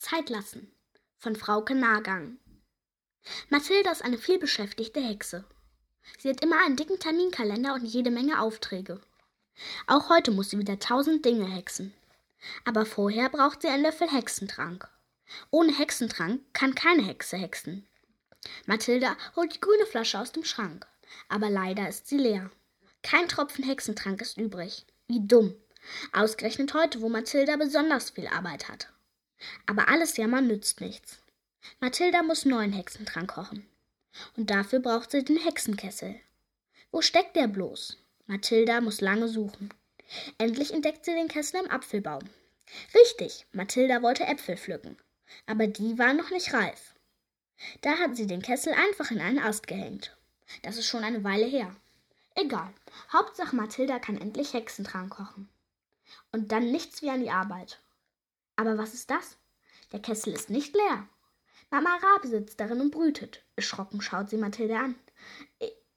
Zeit lassen von Frauke Nagang. Mathilda ist eine vielbeschäftigte Hexe. Sie hat immer einen dicken Terminkalender und jede Menge Aufträge. Auch heute muss sie wieder tausend Dinge hexen. Aber vorher braucht sie einen Löffel Hexentrank. Ohne Hexentrank kann keine Hexe hexen. Mathilda holt die grüne Flasche aus dem Schrank. Aber leider ist sie leer. Kein Tropfen Hexentrank ist übrig. Wie dumm. Ausgerechnet heute, wo Mathilda besonders viel Arbeit hat. Aber alles Jammern nützt nichts. Mathilda muss neuen Hexentrank kochen. Und dafür braucht sie den Hexenkessel. Wo steckt der bloß? Mathilda muss lange suchen. Endlich entdeckt sie den Kessel im Apfelbaum. Richtig, Mathilda wollte Äpfel pflücken. Aber die waren noch nicht reif. Da hat sie den Kessel einfach in einen Ast gehängt. Das ist schon eine Weile her. Egal. Hauptsache Mathilda kann endlich Hexentrank kochen. Und dann nichts wie an die Arbeit. Aber was ist das? Der Kessel ist nicht leer. Mama Rabe sitzt darin und brütet. Erschrocken schaut sie Mathilde an.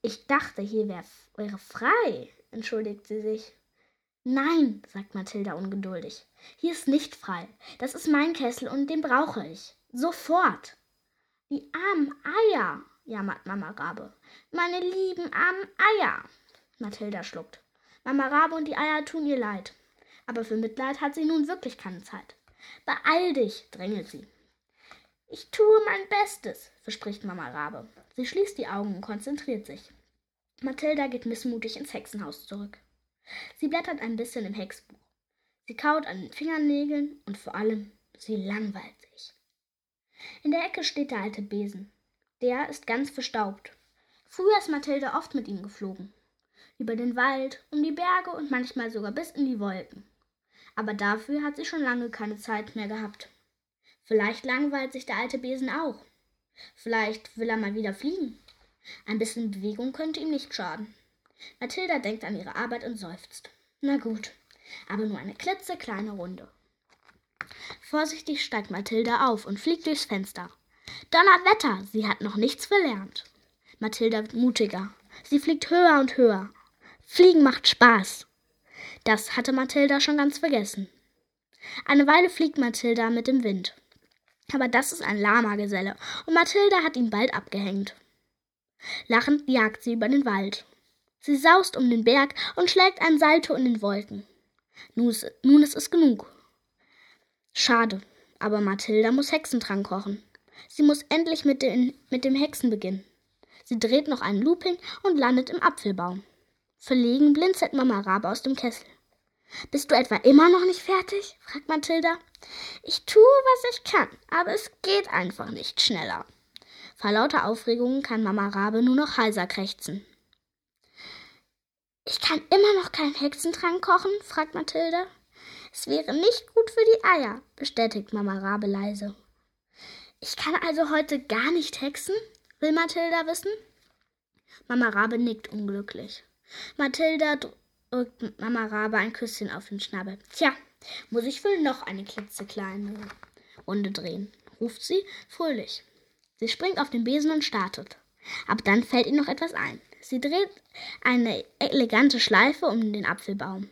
Ich dachte, hier wär, wäre frei, entschuldigt sie sich. Nein, sagt Mathilda ungeduldig. Hier ist nicht frei. Das ist mein Kessel und den brauche ich. Sofort. Die armen Eier, jammert Mama Rabe. Meine lieben armen Eier. Mathilda schluckt. Mama Rabe und die Eier tun ihr leid. Aber für Mitleid hat sie nun wirklich keine Zeit. Beeil dich, drängelt sie. Ich tue mein Bestes, verspricht Mama Rabe. Sie schließt die Augen und konzentriert sich. Mathilda geht missmutig ins Hexenhaus zurück. Sie blättert ein bisschen im Hexbuch. Sie kaut an den Fingernägeln und vor allem, sie langweilt sich. In der Ecke steht der alte Besen. Der ist ganz verstaubt. Früher ist Mathilda oft mit ihm geflogen. Über den Wald, um die Berge und manchmal sogar bis in die Wolken aber dafür hat sie schon lange keine Zeit mehr gehabt. Vielleicht langweilt sich der alte Besen auch. Vielleicht will er mal wieder fliegen. Ein bisschen Bewegung könnte ihm nicht schaden. Mathilda denkt an ihre Arbeit und seufzt. Na gut, aber nur eine klitzekleine Runde. Vorsichtig steigt Mathilda auf und fliegt durchs Fenster. Donnerwetter, sie hat noch nichts verlernt. Mathilda wird mutiger. Sie fliegt höher und höher. Fliegen macht Spaß. Das hatte Mathilda schon ganz vergessen. Eine Weile fliegt Mathilda mit dem Wind. Aber das ist ein Lama-Geselle und Mathilda hat ihn bald abgehängt. Lachend jagt sie über den Wald. Sie saust um den Berg und schlägt ein Salto in den Wolken. Nun ist, nun ist es genug. Schade, aber Mathilda muss Hexentrank kochen. Sie muss endlich mit, den, mit dem Hexen beginnen. Sie dreht noch einen Looping und landet im Apfelbaum. Verlegen blinzelt Mama Rabe aus dem Kessel. Bist du etwa immer noch nicht fertig? fragt Mathilda. Ich tue, was ich kann, aber es geht einfach nicht schneller. Vor lauter Aufregung kann Mama Rabe nur noch heiser krächzen. Ich kann immer noch keinen Hexentrank kochen? fragt Mathilda. Es wäre nicht gut für die Eier, bestätigt Mama Rabe leise. Ich kann also heute gar nicht hexen? will Mathilda wissen. Mama Rabe nickt unglücklich. Mathilda drückt Mama Rabe ein Küsschen auf den Schnabel. Tja, muss ich wohl noch eine klitzekleine Runde drehen, ruft sie fröhlich. Sie springt auf den Besen und startet. Aber dann fällt ihr noch etwas ein. Sie dreht eine elegante Schleife um den Apfelbaum.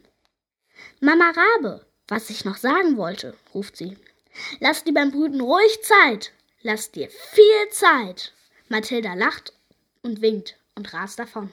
Mama Rabe, was ich noch sagen wollte, ruft sie. Lass dir beim Brüten ruhig Zeit. Lass dir viel Zeit. Mathilda lacht und winkt und rast davon.